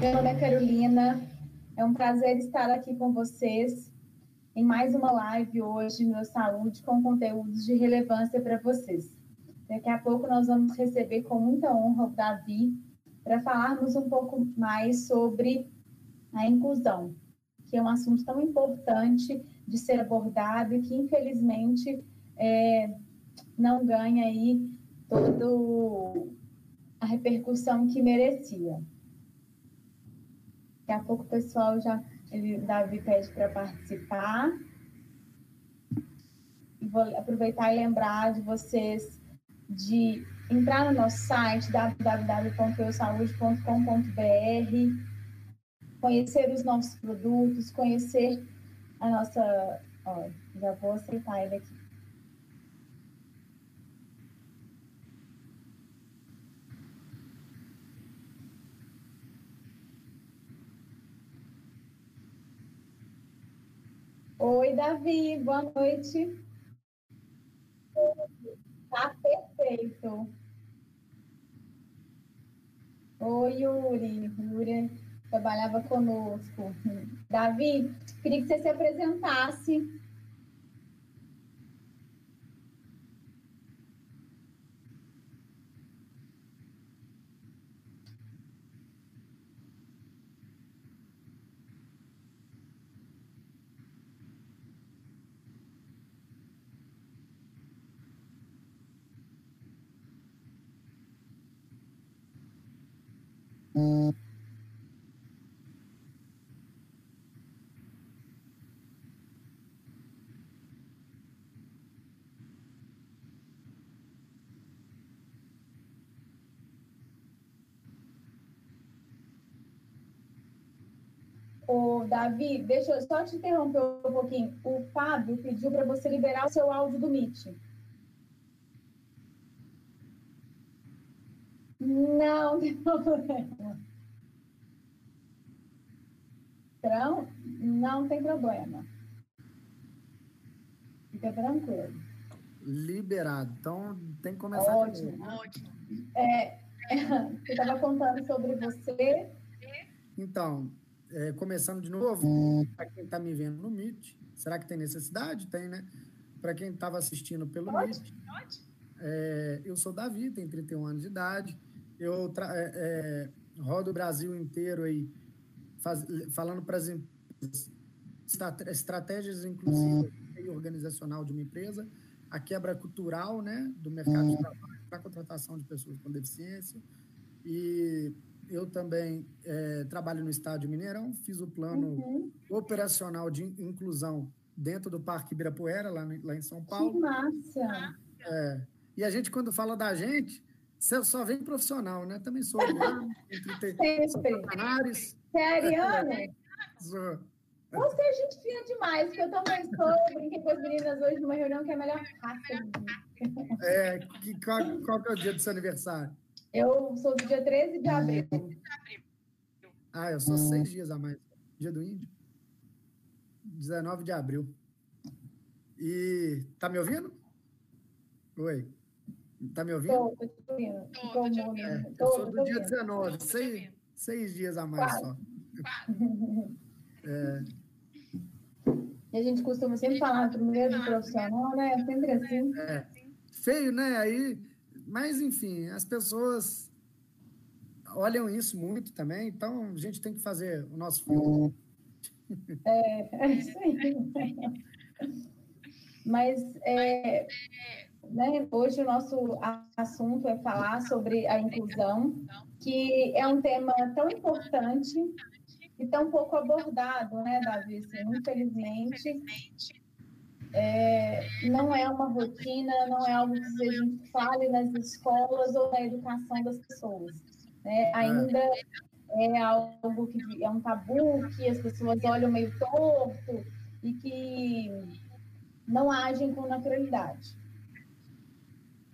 Meu nome é Carolina. É um prazer estar aqui com vocês em mais uma live hoje, Meu Saúde, com conteúdos de relevância para vocês. Daqui a pouco nós vamos receber com muita honra o Davi para falarmos um pouco mais sobre a inclusão, que é um assunto tão importante de ser abordado e que, infelizmente, é, não ganha aí toda a repercussão que merecia. Daqui a pouco o pessoal já, ele, Davi pede para participar. E vou aproveitar e lembrar de vocês de entrar no nosso site www.eusaude.com.br, conhecer os nossos produtos, conhecer a nossa. Ó, já vou aceitar ele aqui. Oi, Davi, boa noite. Tá perfeito. Oi, Yuri. Yuri trabalhava conosco. Davi, queria que você se apresentasse Ô, Davi, deixa eu só te interromper um pouquinho. O Fábio pediu para você liberar o seu áudio do Meet. Não, tem problema. Então, não tem problema. Fica tranquilo. Liberado. Então, tem que começar. Ótimo. Ótimo. É, eu estava contando sobre você. Então, é, começando de novo, para quem está me vendo no Meet, será que tem necessidade? Tem, né? Para quem estava assistindo pelo pode, Meet. Pode. É, eu sou Davi, tenho 31 anos de idade. Eu é, é, rodo o Brasil inteiro aí, faz, falando para as empresas estratégias inclusivas e organizacional de uma empresa, a quebra cultural né, do mercado de trabalho para a contratação de pessoas com deficiência. E eu também é, trabalho no Estádio Mineirão, fiz o plano uhum. operacional de inclusão dentro do Parque Ibirapuera, lá, lá em São Paulo. Que massa! É, e a gente, quando fala da gente, você só vem profissional, né? Também sou tem sou Você é ariano? sou. Você é gente fina demais, porque eu também sou, brinquei com as meninas hoje numa reunião que é a melhor raça. É, que, qual, qual que é o dia do seu aniversário? Eu sou do dia 13 de abril. Ah, eu sou seis dias a mais. Dia do Índio. 19 de abril. E tá me ouvindo? Oi. Tá me ouvindo? Tô, tô te ouvindo. Tô, tô, tô, é, eu sou do dia 19, seis, seis dias a mais Quase. só. É. E a gente costuma sempre falar do profissional, né? É sempre assim. É. Feio, né? Aí, mas, enfim, as pessoas olham isso muito também, então a gente tem que fazer o nosso filme. É, é isso aí. Mas é, né, hoje o nosso assunto é falar sobre a inclusão, que é um tema tão importante e tão pouco abordado, né, Davi? Assim, infelizmente, é, não é uma rotina, não é algo que a gente fale nas escolas ou na educação das pessoas. Né? Ainda é algo que é um tabu, que as pessoas olham meio torto e que não agem com naturalidade.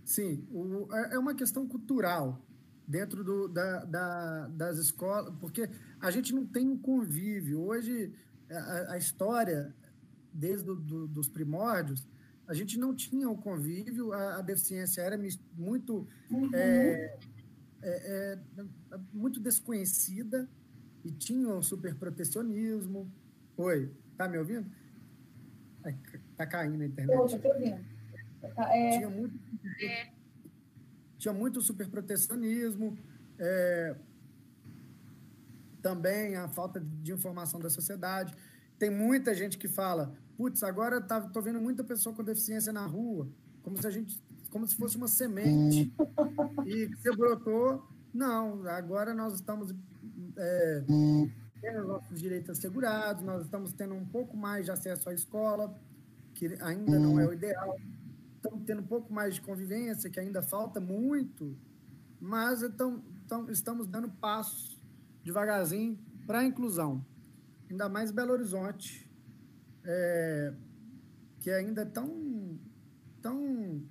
Sim, o, é, é uma questão cultural dentro do, da, da, das escolas, porque a gente não tem um convívio. Hoje, a, a história, desde do, do, dos primórdios, a gente não tinha o um convívio, a, a, deficiência era muito, uhum. é, é, é, muito desconhecida, e tinham super protecionismo. Oi, tá me ouvindo? Tá caindo a internet. Eu tô ouvindo. Tinha muito, é... tinha muito superprotecionismo, é... também a falta de informação da sociedade. Tem muita gente que fala, putz, agora tá, tô vendo muita pessoa com deficiência na rua, como se a gente, como se fosse uma semente e você brotou. Não, agora nós estamos é, tendo nossos direitos assegurados, nós estamos tendo um pouco mais de acesso à escola, que ainda não é o ideal, estamos tendo um pouco mais de convivência, que ainda falta muito, mas então, então estamos dando passos devagarzinho para a inclusão ainda mais Belo Horizonte, é, que ainda é tão. tão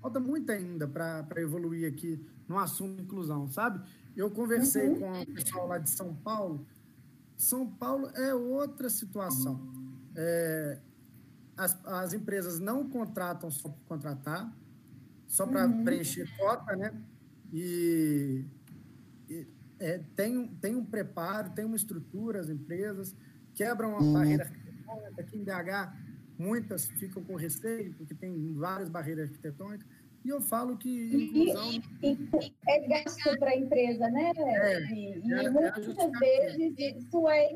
falta muito ainda para evoluir aqui no assunto inclusão, sabe? Eu conversei uhum. com o pessoal lá de São Paulo. São Paulo é outra situação. É, as, as empresas não contratam só para contratar, só para uhum. preencher cota, né? E, e é, tem, tem um preparo, tem uma estrutura, as empresas quebram a barreira arquitetônica. Aqui em BH, muitas ficam com receio, porque tem várias barreiras arquitetônicas. E eu falo que inclusão. E, e, é gasto para a empresa, né? É, e, e é, é muitas vezes isso é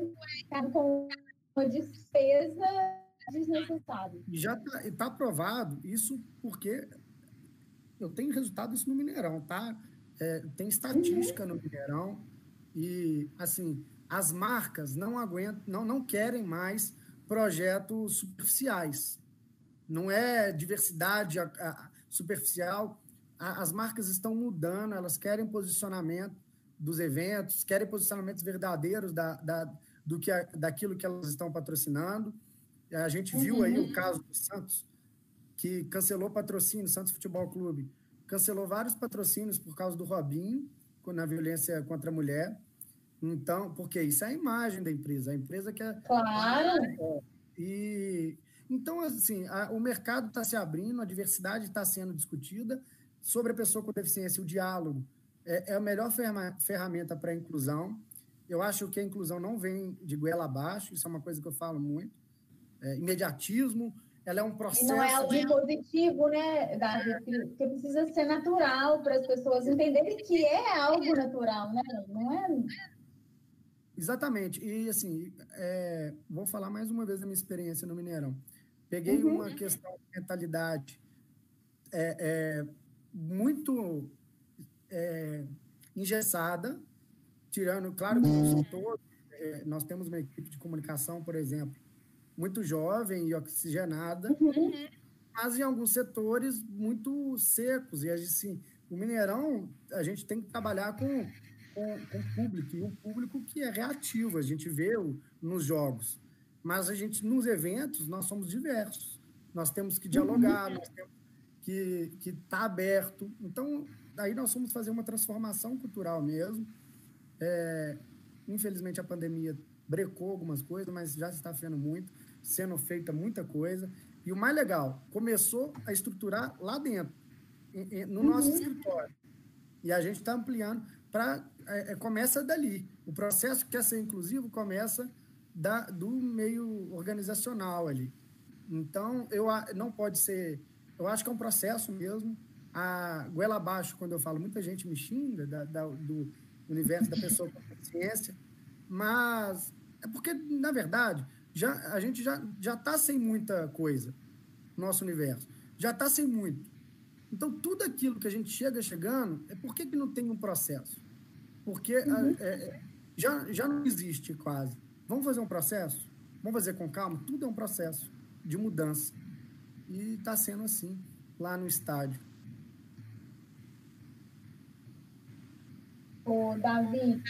com uma despesa desnecessária. Já está tá aprovado isso porque eu tenho resultado isso no Mineirão, tá? É, tem estatística no Mineirão e, assim, as marcas não aguentam, não, não querem mais projetos superficiais. Não é diversidade a, a, superficial. A, as marcas estão mudando, elas querem posicionamento dos eventos, querem posicionamentos verdadeiros da, da, do que daquilo que elas estão patrocinando. A gente viu aí o uhum. caso do Santos, que cancelou patrocínio, Santos Futebol Clube cancelou vários patrocínios por causa do Robinho, na violência contra a mulher. Então, porque isso é a imagem da empresa, a empresa que é. Claro! É, e então, assim, a, o mercado está se abrindo, a diversidade está sendo discutida sobre a pessoa com deficiência, o diálogo é, é a melhor ferramenta para a inclusão. Eu acho que a inclusão não vem de goela abaixo, isso é uma coisa que eu falo muito. É, imediatismo, ela é um processo. E não é algo de... positivo, né, Davi? Porque precisa ser natural para as pessoas entenderem que é algo natural, né? Não é. Exatamente. E, assim, é... vou falar mais uma vez da minha experiência no Mineirão. Peguei uhum. uma questão de mentalidade é, é muito é, engessada, tirando, claro que não são todos, é, nós temos uma equipe de comunicação, por exemplo, muito jovem e oxigenada, uhum. mas em alguns setores muito secos. E assim, o Mineirão, a gente tem que trabalhar com, com, com o público, e um público que é reativo, a gente vê o, nos jogos. Mas a gente, nos eventos, nós somos diversos. Nós temos que dialogar, uhum. nós temos que estar tá aberto. Então, aí nós vamos fazer uma transformação cultural mesmo. É, infelizmente, a pandemia brecou algumas coisas, mas já se está vendo muito sendo feita muita coisa. E o mais legal, começou a estruturar lá dentro, no nosso uhum. escritório. E a gente está ampliando para. É, é, começa dali. O processo que quer ser inclusivo começa da, do meio organizacional ali. Então, eu não pode ser. Eu acho que é um processo mesmo. A goela abaixo, quando eu falo, muita gente me xinga da, da, do universo da pessoa com deficiência, mas é porque, na verdade, já, a gente já já está sem muita coisa nosso universo. Já está sem muito. Então, tudo aquilo que a gente chega chegando, é por que, que não tem um processo? Porque uhum. é, é, já, já não existe quase. Vamos fazer um processo? Vamos fazer com calma? Tudo é um processo de mudança. E está sendo assim lá no estádio. Ô, Davi,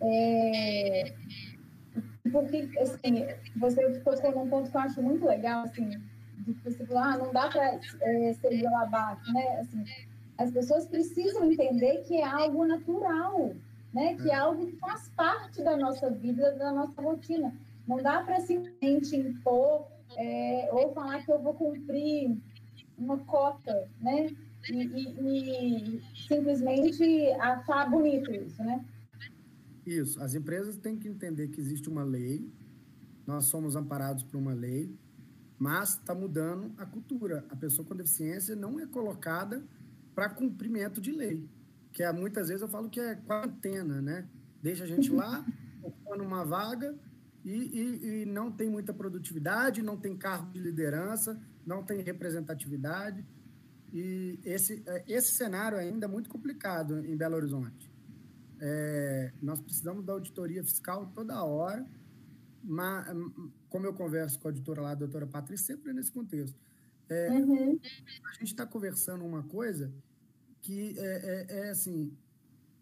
é, porque, assim, você tocou num ponto que eu acho muito legal, assim, de você falar, ah, não dá para é, ser abaixo, né? Assim, as pessoas precisam entender que é algo natural, né? Que é algo que faz parte da nossa vida, da nossa rotina. Não dá para simplesmente impor é, ou falar que eu vou cumprir uma cota, né? E, e, e simplesmente achar bonito isso, né? Isso. As empresas têm que entender que existe uma lei, nós somos amparados por uma lei, mas está mudando a cultura. A pessoa com deficiência não é colocada para cumprimento de lei, que é, muitas vezes eu falo que é quarentena, né? Deixa a gente lá, ocupando uma vaga e, e, e não tem muita produtividade, não tem cargo de liderança, não tem representatividade. E esse, é, esse cenário ainda é muito complicado em Belo Horizonte. É, nós precisamos da auditoria fiscal toda hora, mas, como eu converso com a auditora lá, a doutora Patrícia, sempre nesse contexto. É, uhum. A gente está conversando uma coisa que é, é, é, assim,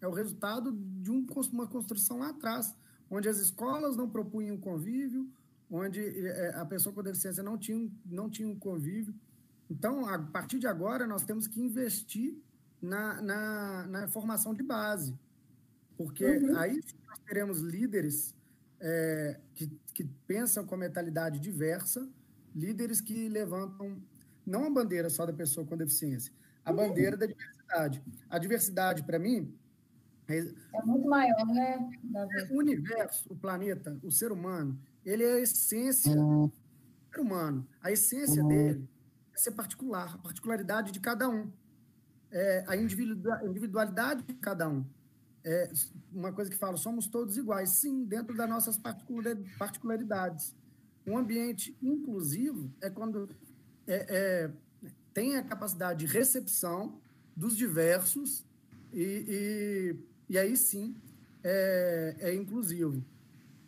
é o resultado de um, uma construção lá atrás, onde as escolas não propunham convívio, onde é, a pessoa com deficiência não tinha, não tinha um convívio. Então, a partir de agora, nós temos que investir na, na, na formação de base. Porque uhum. aí nós teremos líderes é, que, que pensam com mentalidade diversa, líderes que levantam não a bandeira só da pessoa com deficiência, a uhum. bandeira da diversidade. A diversidade, para mim. É, é, muito maior, né? O universo, o planeta, o ser humano, ele é a essência do ser humano. A essência dele é ser particular, a particularidade de cada um. É a individualidade de cada um é uma coisa que fala, somos todos iguais. Sim, dentro das nossas particularidades. Um ambiente inclusivo é quando é, é, tem a capacidade de recepção dos diversos e, e, e aí sim é, é inclusivo.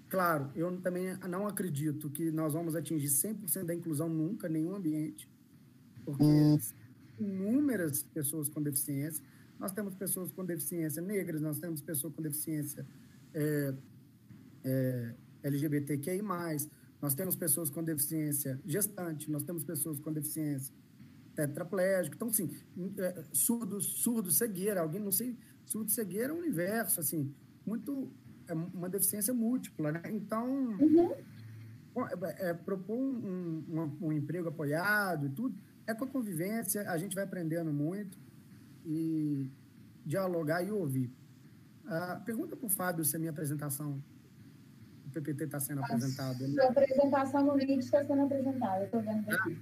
Claro, eu também não acredito que nós vamos atingir 100% da inclusão nunca, nenhum ambiente, porque hum. inúmeras pessoas com deficiência nós temos pessoas com deficiência negras, nós temos pessoas com deficiência é, é, LGBTQI+, nós temos pessoas com deficiência gestante, nós temos pessoas com deficiência tetraplégico. Então, assim, é, surdo, surdo, cegueira, alguém, não sei, surdo, cegueira é um universo, assim, muito, é uma deficiência múltipla, né? Então, uhum. é, é, propor um, um, um, emprego apoiado e tudo, é com a convivência, a gente vai aprendendo muito e dialogar e ouvir. Uh, pergunta para o Fábio se a minha apresentação, o PPT está sendo apresentado. A apresentação no vídeo está sendo apresentada, estou vendo aqui.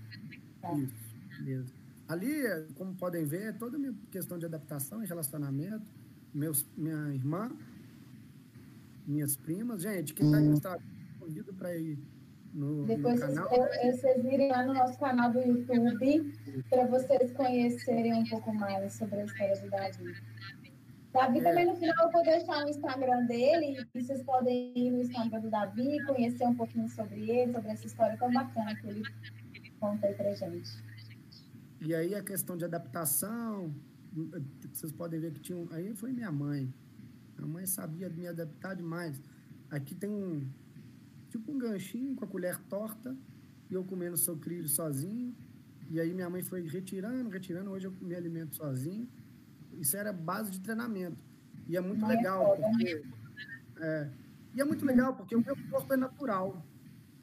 Ah, tá. Isso, mesmo. Ali, como podem ver, é toda a minha questão de adaptação e relacionamento, meus, minha irmã, minhas primas. Gente, quem está aí no Instagram, convido para ir no, Depois no canal. Vocês, vocês irem lá no nosso canal do YouTube para vocês conhecerem um pouco mais sobre a história do Davi. Davi também no final eu vou deixar o Instagram dele e vocês podem ir no Instagram do Davi, conhecer um pouquinho sobre ele, sobre essa história tão bacana que ele conta aí pra gente. E aí a questão de adaptação, vocês podem ver que tinha um, aí foi minha mãe. Minha mãe sabia me adaptar demais. Aqui tem um, tipo um ganchinho com a colher torta, e eu comendo sucrilho sozinho. E aí minha mãe foi retirando, retirando. Hoje eu me alimento sozinho. Isso era base de treinamento. E é muito é legal, porque. É, e é muito legal, porque o meu corpo é natural.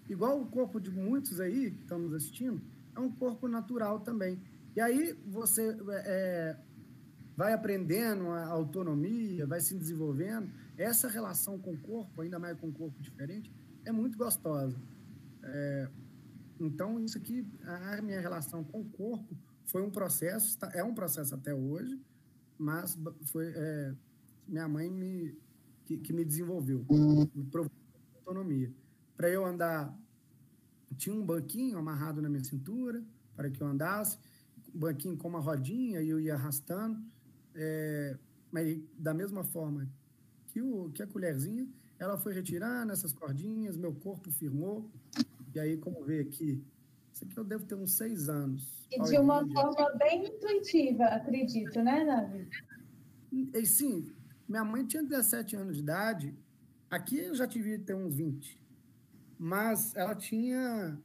Igual o corpo de muitos aí que estão nos assistindo, é um corpo natural também. E aí você é, vai aprendendo a autonomia, vai se desenvolvendo. Essa relação com o corpo, ainda mais com um corpo diferente, é muito gostosa. É, então, isso aqui, a minha relação com o corpo foi um processo, é um processo até hoje, mas foi é, minha mãe me, que, que me desenvolveu, me provou autonomia. Para eu andar, tinha um banquinho amarrado na minha cintura para que eu andasse, um banquinho com uma rodinha e eu ia arrastando, é, mas da mesma forma que, o, que a colherzinha, ela foi retirando essas cordinhas, meu corpo firmou. E aí, como vê aqui, isso aqui eu devo ter uns seis anos. E de uma forma bem intuitiva, acredito, né, Davi? E, sim, minha mãe tinha 17 anos de idade. Aqui eu já tive ter uns 20. Mas ela tinha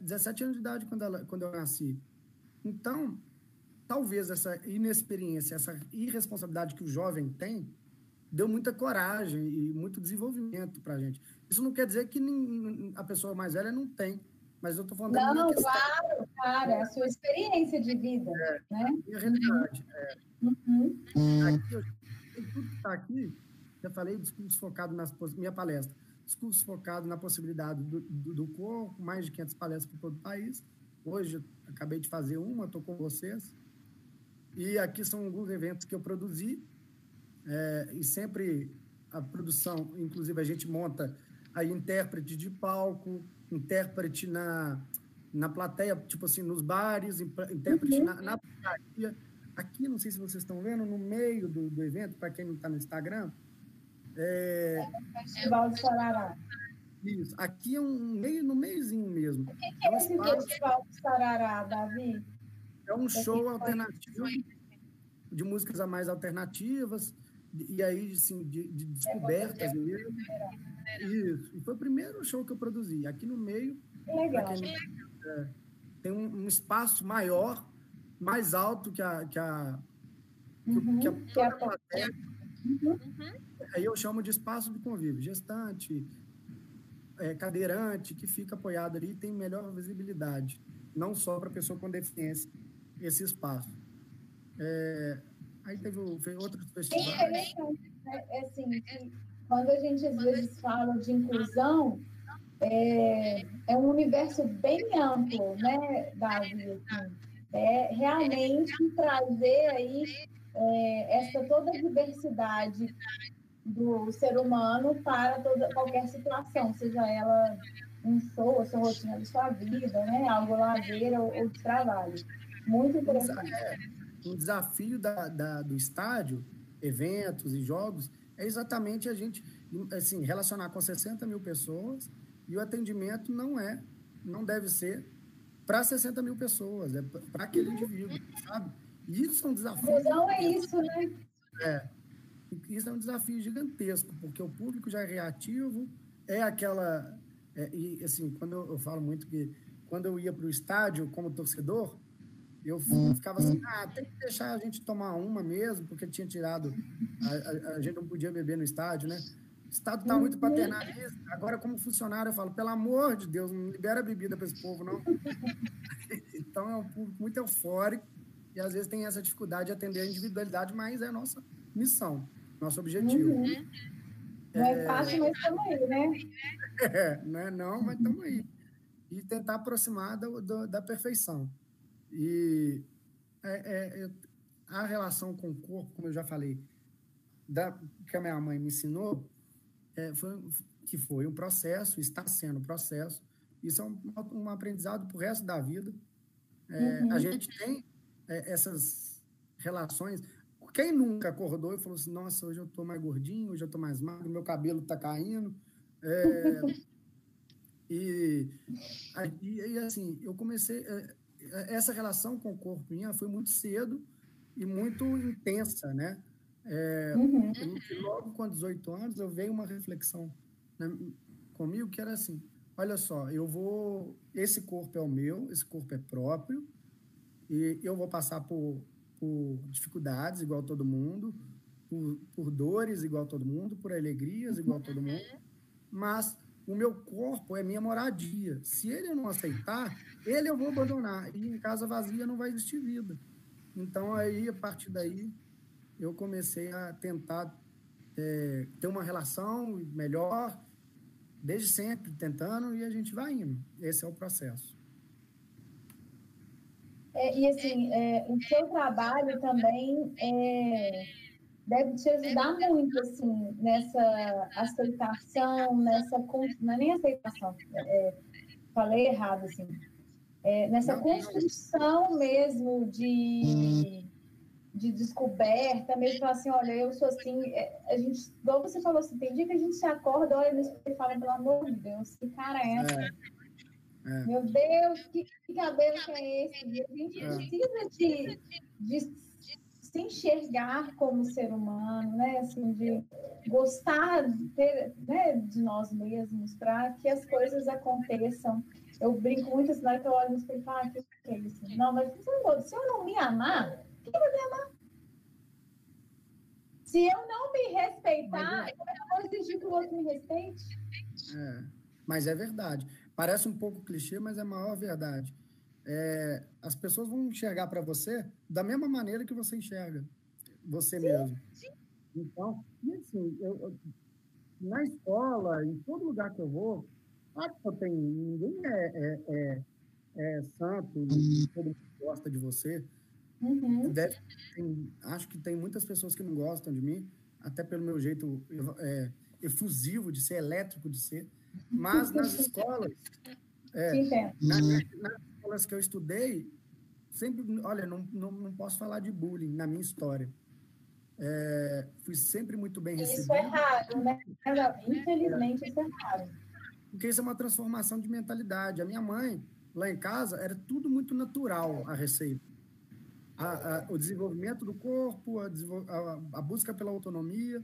17 anos de idade quando, ela, quando eu nasci. Então, talvez essa inexperiência, essa irresponsabilidade que o jovem tem, deu muita coragem e muito desenvolvimento para a gente. Isso não quer dizer que a pessoa mais velha não tem, mas eu estou falando não, claro, cara, é a sua experiência de vida, é, né? A minha realidade. É. Uhum. Aqui, eu, tudo que está aqui, já falei, discurso focado nas minha palestra, discurso focado na possibilidade do, do, do corpo, mais de 500 palestras por todo o país. Hoje, acabei de fazer uma, estou com vocês. E aqui são alguns eventos que eu produzi, é, e sempre a produção, inclusive a gente monta aí intérprete de palco, intérprete na, na plateia, tipo assim, nos bares, intérprete uhum. na, na padaria. Aqui, não sei se vocês estão vendo, no meio do, do evento, para quem não está no Instagram, é... Festival de Sarará. Isso. Aqui é um meio, no meiozinho mesmo. O que, que é, é esse Festival de Sarará, Davi? É um show alternativo de músicas a mais alternativas e aí, assim, de, de descobertas mesmo. Isso. E foi o primeiro show que eu produzi. Aqui no meio. Legal. é, tem um, um, espaço maior, mais alto que a. Que a, uhum, que a, que a plateia. Uhum. Aí eu chamo de espaço de convívio. Gestante, é, cadeirante, que fica apoiado ali tem melhor visibilidade. Não só para pessoa com deficiência, esse espaço. É, Aí teve, teve outros festivais. É? É assim, quando a gente às vezes fala de inclusão, é, é um universo bem amplo, né, Davi? É realmente trazer aí é, essa toda a diversidade do ser humano para toda, qualquer situação, seja ela um show, a sua rotina de sua vida, né, algo ladeira ou, ou de trabalho. Muito interessante. Um desafio da, da, do estádio, eventos e jogos, é exatamente a gente assim, relacionar com 60 mil pessoas e o atendimento não é, não deve ser para 60 mil pessoas, é para aquele indivíduo, sabe? E isso é um desafio. Não é isso, né? É. Isso é um desafio gigantesco, porque o público já é reativo, é aquela. É, e assim, quando eu, eu falo muito que quando eu ia para o estádio como torcedor, eu ficava assim, ah, tem que deixar a gente tomar uma mesmo, porque tinha tirado, a, a, a gente não podia beber no estádio, né? O Estado está muito paternalista. Agora, como funcionário, eu falo, pelo amor de Deus, não libera bebida para esse povo, não. então, é um público muito eufórico e, às vezes, tem essa dificuldade de atender a individualidade, mas é a nossa missão, nosso objetivo. Uhum. Não é, é fácil, mas estamos aí, né? É, não é não, mas estamos aí. E tentar aproximar do, do, da perfeição. E é, é, é, a relação com o corpo, como eu já falei, da, que a minha mãe me ensinou, é, foi, que foi um processo, está sendo um processo. Isso é um, um aprendizado para o resto da vida. É, uhum. A gente tem é, essas relações. Quem nunca acordou e falou assim: Nossa, hoje eu estou mais gordinho, hoje eu estou mais magro, meu cabelo está caindo. É, e, e, e, assim, eu comecei essa relação com o corpo minha foi muito cedo e muito intensa, né? É, uhum. logo com 18 anos eu veio uma reflexão né, comigo que era assim, olha só, eu vou, esse corpo é o meu, esse corpo é próprio e eu vou passar por, por dificuldades igual todo mundo, por, por dores igual todo mundo, por alegrias igual todo mundo, mas o meu corpo é minha moradia. Se ele não aceitar, ele eu vou abandonar. E em casa vazia não vai existir vida. Então, aí, a partir daí, eu comecei a tentar é, ter uma relação melhor, desde sempre, tentando, e a gente vai indo. Esse é o processo. É, e, assim, é, o seu trabalho também é deve te ajudar muito, assim, nessa aceitação, nessa... Não é nem aceitação, é, falei errado, assim. É, nessa construção mesmo de, de descoberta, mesmo assim, olha, eu sou assim, é, a gente, igual você falou assim, tem dia que a gente se acorda, olha no espelho e fala, pelo amor de Deus, que cara é essa? É. É. Meu Deus, que, que cabelo que é esse? A gente é. precisa de, de se enxergar como ser humano, né? Assim, de gostar de, ter, né, de nós mesmos para que as coisas aconteçam. Eu brinco muito assim, na hora que eu olho no espelho e falo, ah, que, que é isso? Não, mas se eu não me amar, quem vai me amar? Se eu não me respeitar, como é que eu vou exigir que o outro me respeite? É, mas é verdade. Parece um pouco clichê, mas é a maior verdade é, as pessoas vão enxergar para você da mesma maneira que você enxerga você sim, mesmo. Sim. Então, e assim, eu, eu, na escola, em todo lugar que eu vou, claro que eu tenho, ninguém é, é, é, é santo, todo mundo gosta de você. Uhum. Deve, tem, acho que tem muitas pessoas que não gostam de mim, até pelo meu jeito é, efusivo de ser, elétrico de ser. Mas nas escolas, é, nas, nas escolas que eu estudei, sempre, olha, não, não, não posso falar de bullying na minha história. É, fui sempre muito bem recebido. Isso é raro, né? Infelizmente, isso é raro. Porque isso é uma transformação de mentalidade. A minha mãe, lá em casa, era tudo muito natural a receita. A, a, o desenvolvimento do corpo, a, a, busca pela autonomia.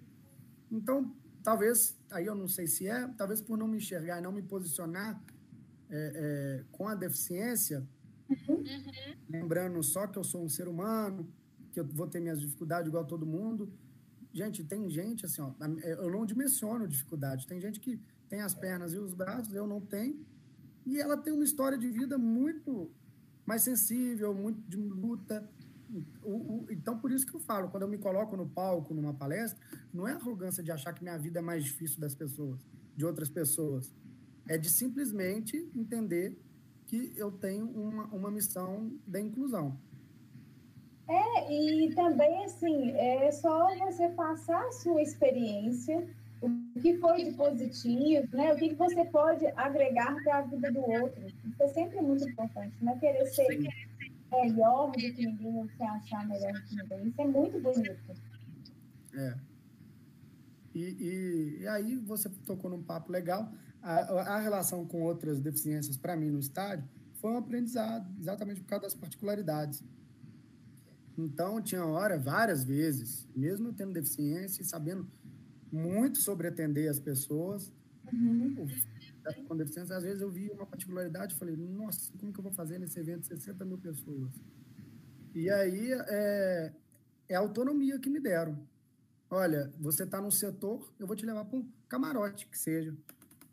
Então, talvez, aí eu não sei se é, talvez por não me enxergar e não me posicionar é, é, com a deficiência, uhum. lembrando só que eu sou um ser humano, que eu vou ter minhas dificuldades igual todo mundo. Gente, tem gente assim, ó, eu não dimensiono dificuldade. Tem gente que tem as pernas e os braços, eu não tenho. E ela tem uma história de vida muito mais sensível, muito de luta. O, o, então, por isso que eu falo, quando eu me coloco no palco, numa palestra, não é arrogância de achar que minha vida é mais difícil das pessoas, de outras pessoas. É de simplesmente entender que eu tenho uma, uma missão da inclusão. É, e também, assim, é só você passar a sua experiência, o que foi de positivo, né? O que, você pode agregar para a vida do outro. Isso é sempre muito importante, não é querer ser melhor do que ninguém ou se achar melhor do que ninguém. Isso é muito bonito. É. E, e, e aí você tocou num papo legal. A, a relação com outras deficiências, para mim, no estádio, foi um aprendizado, exatamente por causa das particularidades. Então, tinha hora, várias vezes, mesmo tendo deficiência e sabendo muito sobre atender as pessoas, uhum. com deficiência, às vezes eu vi uma particularidade e falei, nossa, como que eu vou fazer nesse evento 60 mil pessoas? E aí, é, é a autonomia que me deram. Olha, você está no setor, eu vou te levar para um camarote, que seja.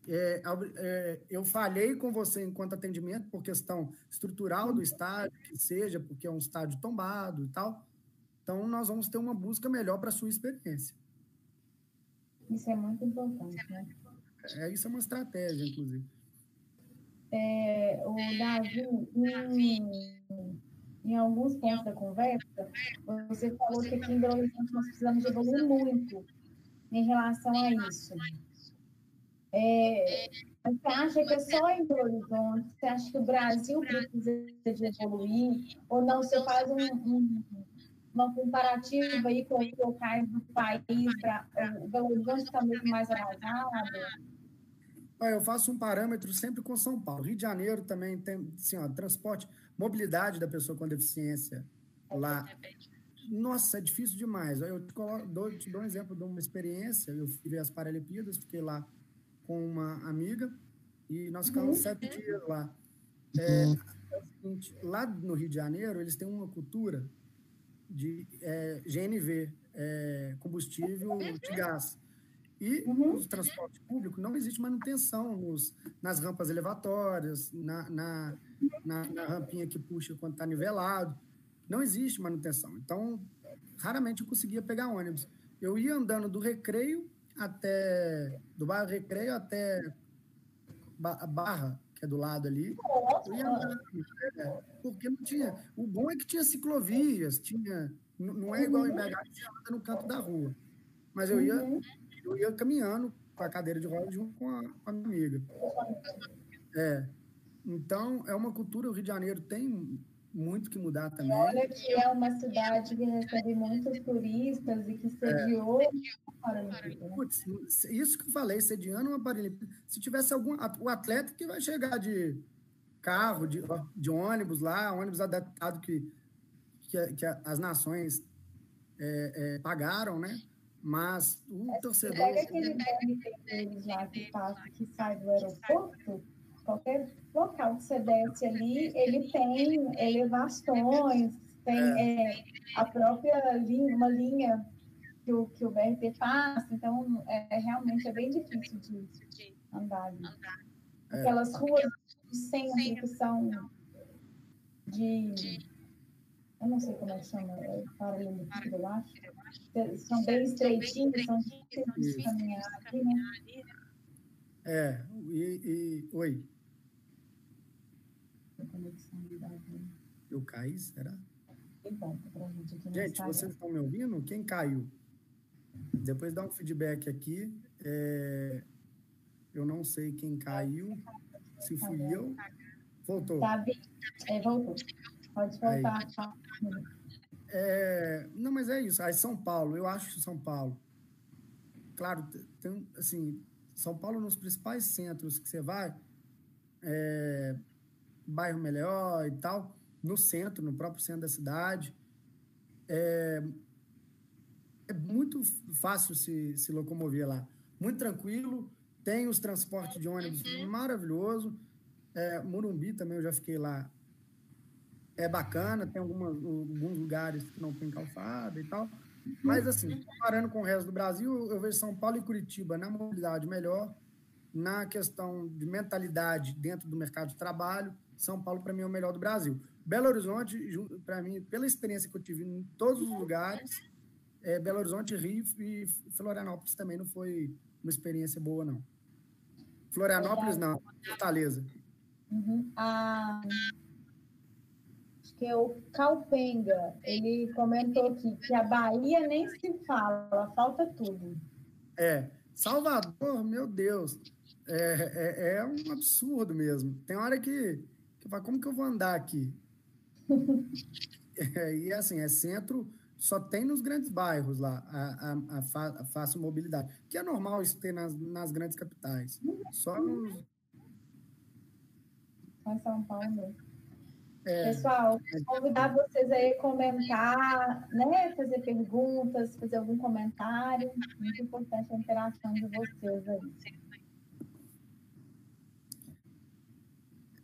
É, é, eu falhei com você enquanto atendimento por questão estrutural do estádio, que seja porque é um estádio tombado e tal. Então, nós vamos ter uma busca melhor para a sua experiência. Isso é muito importante, né? É, isso é uma estratégia, inclusive. É, o Davi, em, em alguns pontos da conversa, você falou que aqui em Belo Horizonte nós precisamos evoluir muito em relação a isso. É, você acha que é só em Belo Horizonte? Você acha que o Brasil precisa de evoluir? Ou não? Você faz um, um, uma comparativa aí com os locais do país? Pra, o Belo Horizonte está muito mais atrasado? Eu faço um parâmetro sempre com São Paulo. Rio de Janeiro também tem assim, ó, transporte, mobilidade da pessoa com deficiência lá. Nossa, é difícil demais. Eu te, coloco, dou, te dou um exemplo de uma experiência. Eu fui ver as Paralimpíadas, fiquei lá com uma amiga e nós ficamos uhum. sete dias lá. É, é, o seguinte, lá no Rio de Janeiro, eles têm uma cultura de é, GNV, é, combustível de gás. E uhum. no transporte público não existe manutenção nos, nas rampas elevatórias, na, na, na, na rampinha que puxa quando está nivelado. Não existe manutenção. Então, raramente eu conseguia pegar ônibus. Eu ia andando do recreio até. do bairro Recreio até Barra, que é do lado ali. é, porque não tinha. O bom é que tinha ciclovias, tinha. Não é igual em BH, que você anda no canto da rua. Mas eu ia, uhum. eu ia caminhando com a cadeira de rodas junto com a, com a minha amiga. É. Então, é uma cultura, o Rio de Janeiro tem muito que mudar também. Olha que é uma cidade que recebe muitos turistas e que sediou é. Putz, isso que eu falei, sediando uma Paralimpíada. Se tivesse algum o atleta que vai chegar de carro, de, de ônibus lá, ônibus adaptado que, que, que as nações é, é, pagaram, né? Mas o torcedor. Pega aquele que, passa, que sai do aeroporto qualquer local que você desce ali, ele tem elevações, tem é. É, a própria linha, uma linha que o, que o BRT passa, então é, realmente é bem difícil de andar ali. É. Aquelas ruas do centro que são de eu não sei como é que chama, é paralelepípedo, eu acho. São bem estreitinhos, são difíceis de caminhar aqui, né? É, e, e oi. Eu caí, será? gente, gente vocês estão me ouvindo? Quem caiu? Depois dá um feedback aqui. É... Eu não sei quem caiu. Se fui eu. Voltou. Tá, é, voltou. Pode voltar. É, não, mas é isso. Aí São Paulo, eu acho que São Paulo. Claro, tem, assim, São Paulo nos principais centros que você vai, é, bairro melhor e tal, no centro, no próprio centro da cidade, é, é muito fácil se, se locomover lá. Muito tranquilo, tem os transportes de ônibus uhum. maravilhoso. É, Morumbi também eu já fiquei lá é bacana, tem algumas, alguns lugares que não tem calçada e tal. Mas, assim, comparando com o resto do Brasil, eu vejo São Paulo e Curitiba na mobilidade melhor, na questão de mentalidade dentro do mercado de trabalho. São Paulo, para mim, é o melhor do Brasil. Belo Horizonte, para mim, pela experiência que eu tive em todos os lugares, é, Belo Horizonte, Rio e Florianópolis também não foi uma experiência boa, não. Florianópolis, não. Fortaleza. Uhum. Ah, que é o Calpenga. Ele comentou aqui que a Bahia nem se fala, falta tudo. É, Salvador, meu Deus, é, é, é um absurdo mesmo. Tem hora que, que eu falo, como que eu vou andar aqui? é, e assim, é centro, só tem nos grandes bairros lá a, a, a, a fácil mobilidade, que é normal isso ter nas, nas grandes capitais. Só nos. São Paulo mesmo. É, Pessoal, convidar vocês aí a comentar, né? fazer perguntas, fazer algum comentário. Muito importante a interação de vocês aí.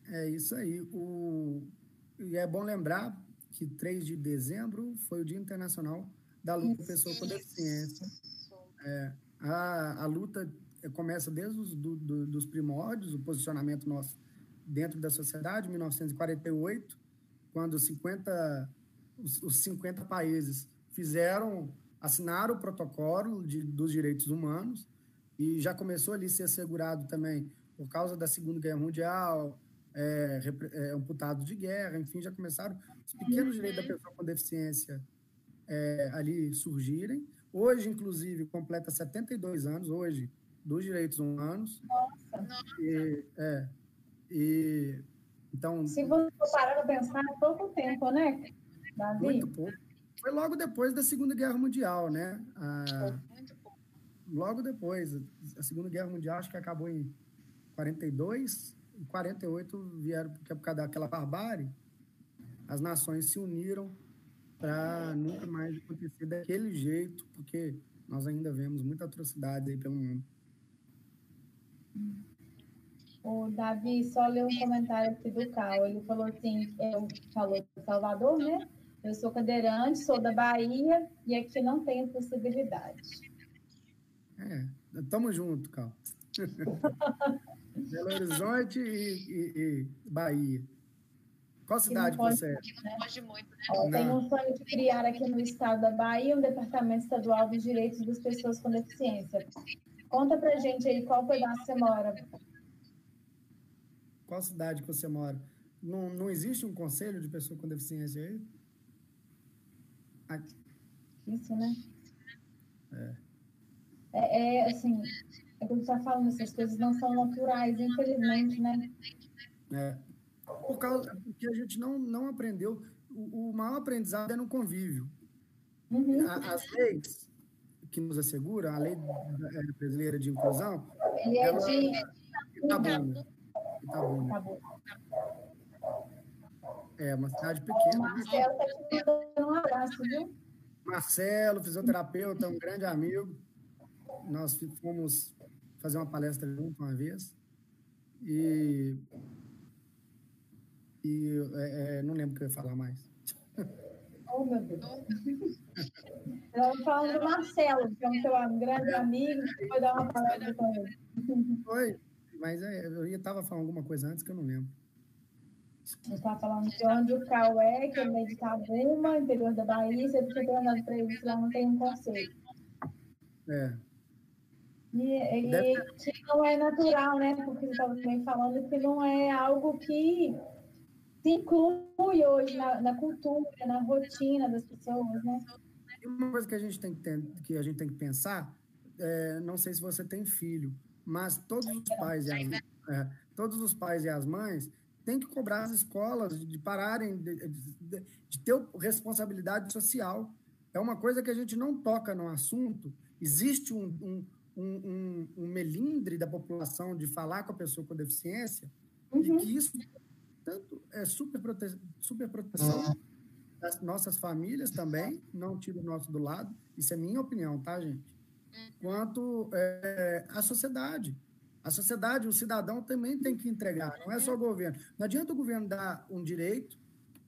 É isso aí. O... E é bom lembrar que 3 de dezembro foi o Dia Internacional da Luta por Pessoa com Deficiência. É, a, a luta começa desde os do, do, dos primórdios, o posicionamento nosso dentro da sociedade, 1948, quando 50, os, os 50 países fizeram, assinaram o protocolo de, dos direitos humanos e já começou ali a ser assegurado também, por causa da Segunda Guerra Mundial, é, é, amputados de guerra, enfim, já começaram os pequenos direitos da pessoa com deficiência é, ali surgirem. Hoje, inclusive, completa 72 anos, hoje, dos direitos humanos. Nossa! E, é, e, então, Se você for parar para pensar, é pouco tempo, né, Davi? Muito pouco. Foi logo depois da Segunda Guerra Mundial, né? Ah, muito pouco. Logo depois. A Segunda Guerra Mundial acho que acabou em 42, em 48 vieram, porque é por causa daquela barbárie, as nações se uniram para nunca mais acontecer daquele jeito, porque nós ainda vemos muita atrocidade aí pelo mundo. O Davi só leu um comentário aqui do Cal. Ele falou assim: eu falou de Salvador, né? Eu sou cadeirante, sou da Bahia e aqui não tenho possibilidade. É, tamo junto, Cal. Belo Horizonte e, e, e, Bahia. Qual cidade pode, você é? Né? Muito, né? Ó, tem um sonho de criar aqui no estado da Bahia um departamento estadual dos direitos das pessoas com deficiência. Conta pra gente aí qual pedaço você mora. Qual cidade que você mora? Não, não existe um conselho de pessoa com deficiência aí? Aqui. Isso, né? É. É, é assim, é como você está falando, essas coisas não são naturais, infelizmente, né? É. Por causa que a gente não, não aprendeu. O, o maior aprendizado é no convívio. Uhum. As leis que nos asseguram, a lei brasileira de inclusão. Ele é ela, de. Tá bom. Tá é, uma cidade pequena. Né? Marcelo está te mandando um abraço, viu? Marcelo, fisioterapeuta, um grande amigo. Nós fomos fazer uma palestra junto uma vez. E. E é, é, não lembro o que eu ia falar mais. Oh, meu Deus. Estamos falando do Marcelo, que é um seu grande amigo, que foi dar uma palestra com ele. Foi. Mas é, eu estava falando alguma coisa antes que eu não lembro. gente estava falando de onde o Cauê, que é meio de Itabuna, interior da Bahia, você fica perguntando para ele se lá não tem um conselho. É. E, e que não é natural, né? Porque você estava também falando que não é algo que se inclui hoje na, na cultura, na rotina das pessoas, né? Uma coisa que a gente tem que, ter, que, a gente tem que pensar, é, não sei se você tem filho, mas todos os pais e as, é, todos os pais e as mães têm que cobrar as escolas de pararem de, de, de ter responsabilidade social. É uma coisa que a gente não toca no assunto. Existe um, um, um, um melindre da população de falar com a pessoa com deficiência, uhum. de que isso tanto é super, prote super proteção das nossas famílias também, não tiro o nosso do lado, isso é minha opinião, tá, gente? Quanto é, a sociedade. A sociedade, o cidadão também tem que entregar, não é só o governo. Não adianta o governo dar um direito,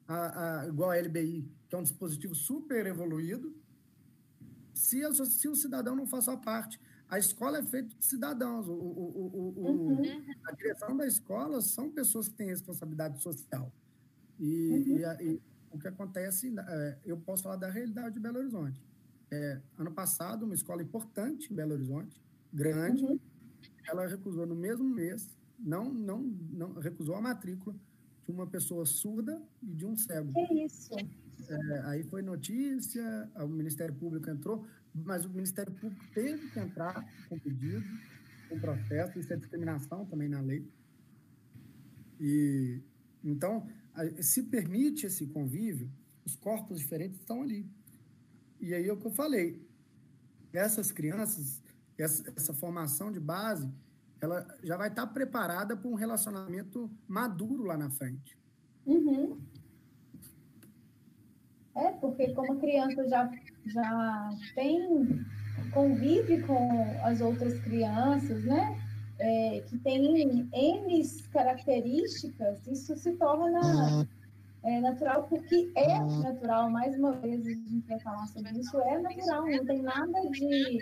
a, a, igual a LBI, que é um dispositivo super evoluído, se, a, se o cidadão não faz a parte. A escola é feita de cidadãos. O, o, o, uhum. A direção da escola são pessoas que têm responsabilidade social. E, uhum. e, e o que acontece, é, eu posso falar da realidade de Belo Horizonte. É, ano passado, uma escola importante em Belo Horizonte, grande, uhum. ela recusou no mesmo mês, não, não, não recusou a matrícula de uma pessoa surda e de um cego. Que isso? É, aí foi notícia, o Ministério Público entrou, mas o Ministério Público teve que entrar com pedido, com processo, isso é discriminação também na lei. E então, se permite esse convívio, os corpos diferentes estão ali. E aí é o que eu falei, essas crianças, essa, essa formação de base, ela já vai estar preparada para um relacionamento maduro lá na frente. Uhum. É, porque como a criança já, já tem, convive com as outras crianças, né? É, que tem N características, isso se torna é, natural, porque é natural, mais uma vez a gente vai falar sobre isso, é natural, não tem nada de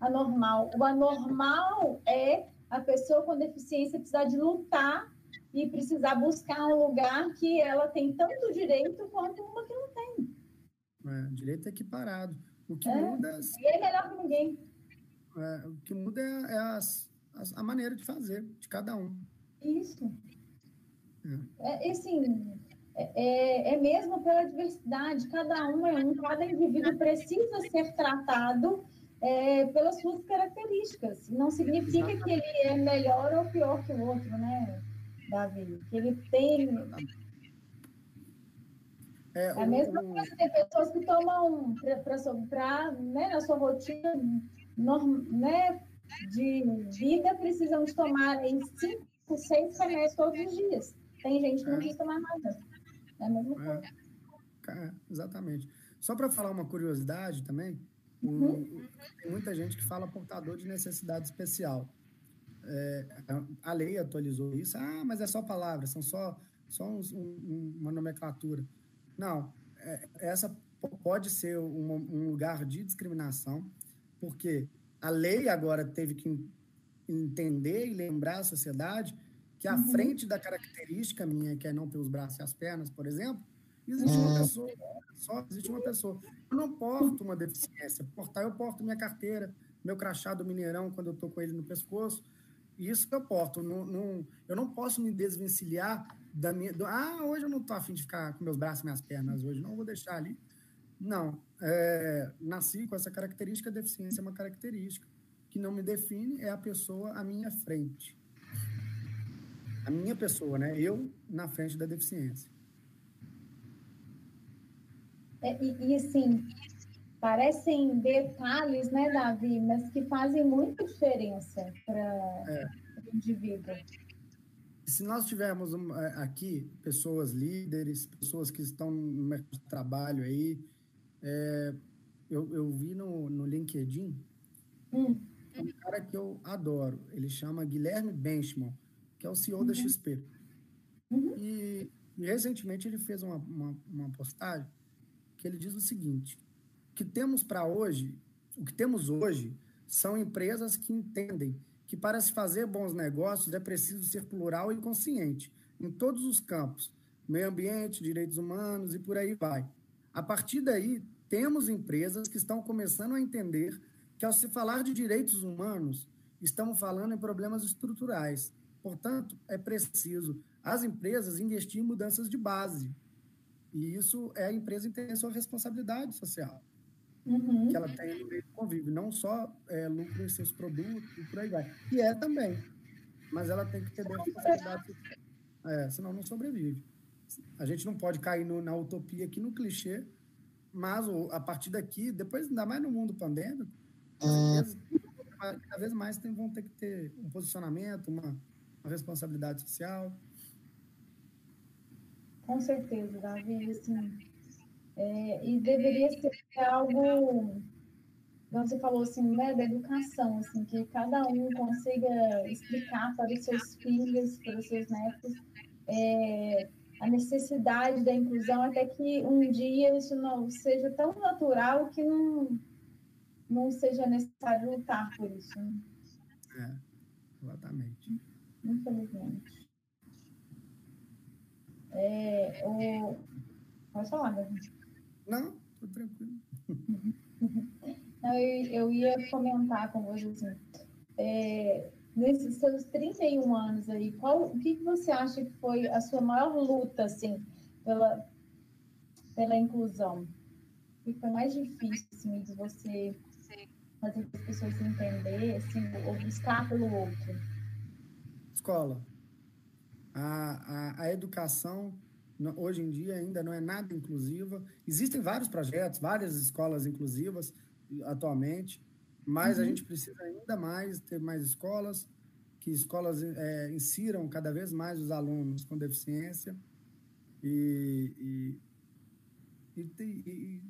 anormal. O anormal é a pessoa com deficiência precisar de lutar e precisar buscar um lugar que ela tem tanto direito quanto uma que não tem. É, direito é equiparado. O que é, muda. E é melhor que ninguém. É, o que muda é, é as, as, a maneira de fazer, de cada um. Isso. É, é assim, é, é mesmo pela diversidade. Cada um é um, cada indivíduo precisa ser tratado é, pelas suas características. Não significa que ele é melhor ou pior que o outro, né, Davi? Que ele tem é, é a mesma coisa, tem pessoas que tomam para né, na sua rotina norm, né, de vida, precisam de tomar em cinco, seis remédios todos os dias. Tem gente que não é. precisa tomar nada. É a mesma é. exatamente. Só para falar uma curiosidade também, uhum. tem muita gente que fala portador de necessidade especial. É, a lei atualizou isso. Ah, mas é só palavras, são só, só um, um, uma nomenclatura. Não, é, essa pode ser um, um, lugar de discriminação, porque a lei agora teve que entender e lembrar a sociedade que à uhum. frente da característica minha, que é não ter os braços e as pernas, por exemplo, existe uma uhum. pessoa, só existe uma pessoa. Eu não porto uma deficiência. Portar, eu porto minha carteira, meu crachá do Mineirão quando eu estou com ele no pescoço. Isso que eu porto. Não, não, eu não posso me desvencilhar da minha. Do, ah, hoje eu não estou afim de ficar com meus braços e minhas pernas hoje, não vou deixar ali. Não. É, nasci com essa característica, a deficiência é uma característica. que não me define é a pessoa à minha frente. A minha pessoa, né? Eu na frente da deficiência. É, e, e, assim, parecem detalhes, né, Davi, mas que fazem muita diferença para é. o indivíduo se nós tivermos é, aqui pessoas líderes, pessoas que estão no mercado de trabalho aí, é, eu, eu vi no, no LinkedIn hum. um cara que eu adoro, ele chama Guilherme Benchman, que é o CEO uhum. da XP. Uhum. E, e, recentemente ele fez uma, uma, uma postagem que ele diz o seguinte, que temos para hoje, o que temos hoje são empresas que entendem que para se fazer bons negócios é preciso ser plural e consciente em todos os campos, meio ambiente, direitos humanos e por aí vai. A partir daí, temos empresas que estão começando a entender que, ao se falar de direitos humanos, estamos falando em problemas estruturais. Portanto, é preciso as empresas investir em mudanças de base. E isso é a empresa ter a sua responsabilidade social. Uhum. Que ela tem no meio do convívio. Não só é, lucro em seus produtos e por aí vai. E é também. Mas ela tem que ter responsabilidade social. É, senão não sobrevive. A gente não pode cair no, na utopia aqui, no clichê, mas a partir daqui, depois, ainda mais no mundo pandêmico, cada vez mais tem, vão ter que ter um posicionamento, uma, uma responsabilidade social. Com certeza, Davi, assim, é, e deveria ser algo, como você falou assim, né, da educação, assim, que cada um consiga explicar para os seus filhos, para os seus netos, é, a necessidade da inclusão, até que um dia isso não seja tão natural que não, não seja necessário lutar por isso. Né? É, exatamente. Infelizmente. É, o... Pode falar, Davi. Não, estou tranquilo. Não, eu, eu, ia comentar com você assim, é, nesses seus 31 anos aí, qual, o que, que você acha que foi a sua maior luta, assim, pela, pela inclusão? O que foi mais difícil, assim, de você fazer as pessoas entenderem, assim, ou buscar pelo outro? Escola. A, a, a educação, hoje em dia, ainda não é nada inclusiva. Existem vários projetos, várias escolas inclusivas atualmente, mas uhum. a gente precisa ainda mais ter mais escolas, que escolas é, insiram cada vez mais os alunos com deficiência e, e, e,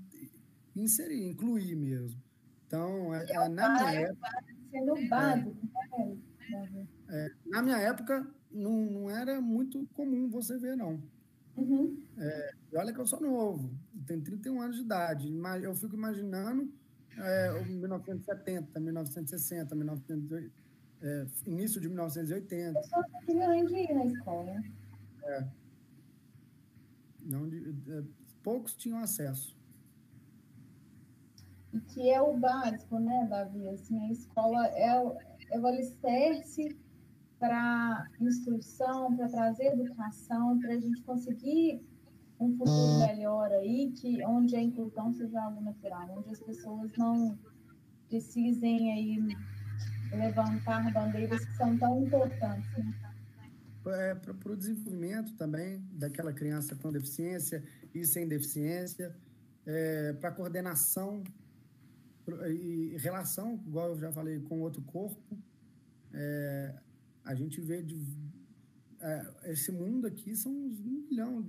e inserir, incluir mesmo. Então, é, é, na minha época. Sendo básico, né? É, na minha época, não, não era muito comum você ver, não. Uhum. É, olha que eu sou novo, tenho 31 anos de idade, mas eu fico imaginando é, 1970, 1960, 1980, é, início de 1980. Pessoas que não de ir na escola. É. Não, de, é, poucos tinham acesso. E que é o básico, né, Davi? Assim, a escola é, é o alicerce para instrução, para trazer educação, para a gente conseguir um futuro melhor aí, que onde a inclusão seja algo natural, onde as pessoas não precisem aí levantar bandeiras que são tão importantes. Né? É, para o desenvolvimento também daquela criança com deficiência e sem deficiência, é, para coordenação e relação, igual eu já falei, com outro corpo. É, a gente vê de, é, esse mundo aqui são um milhão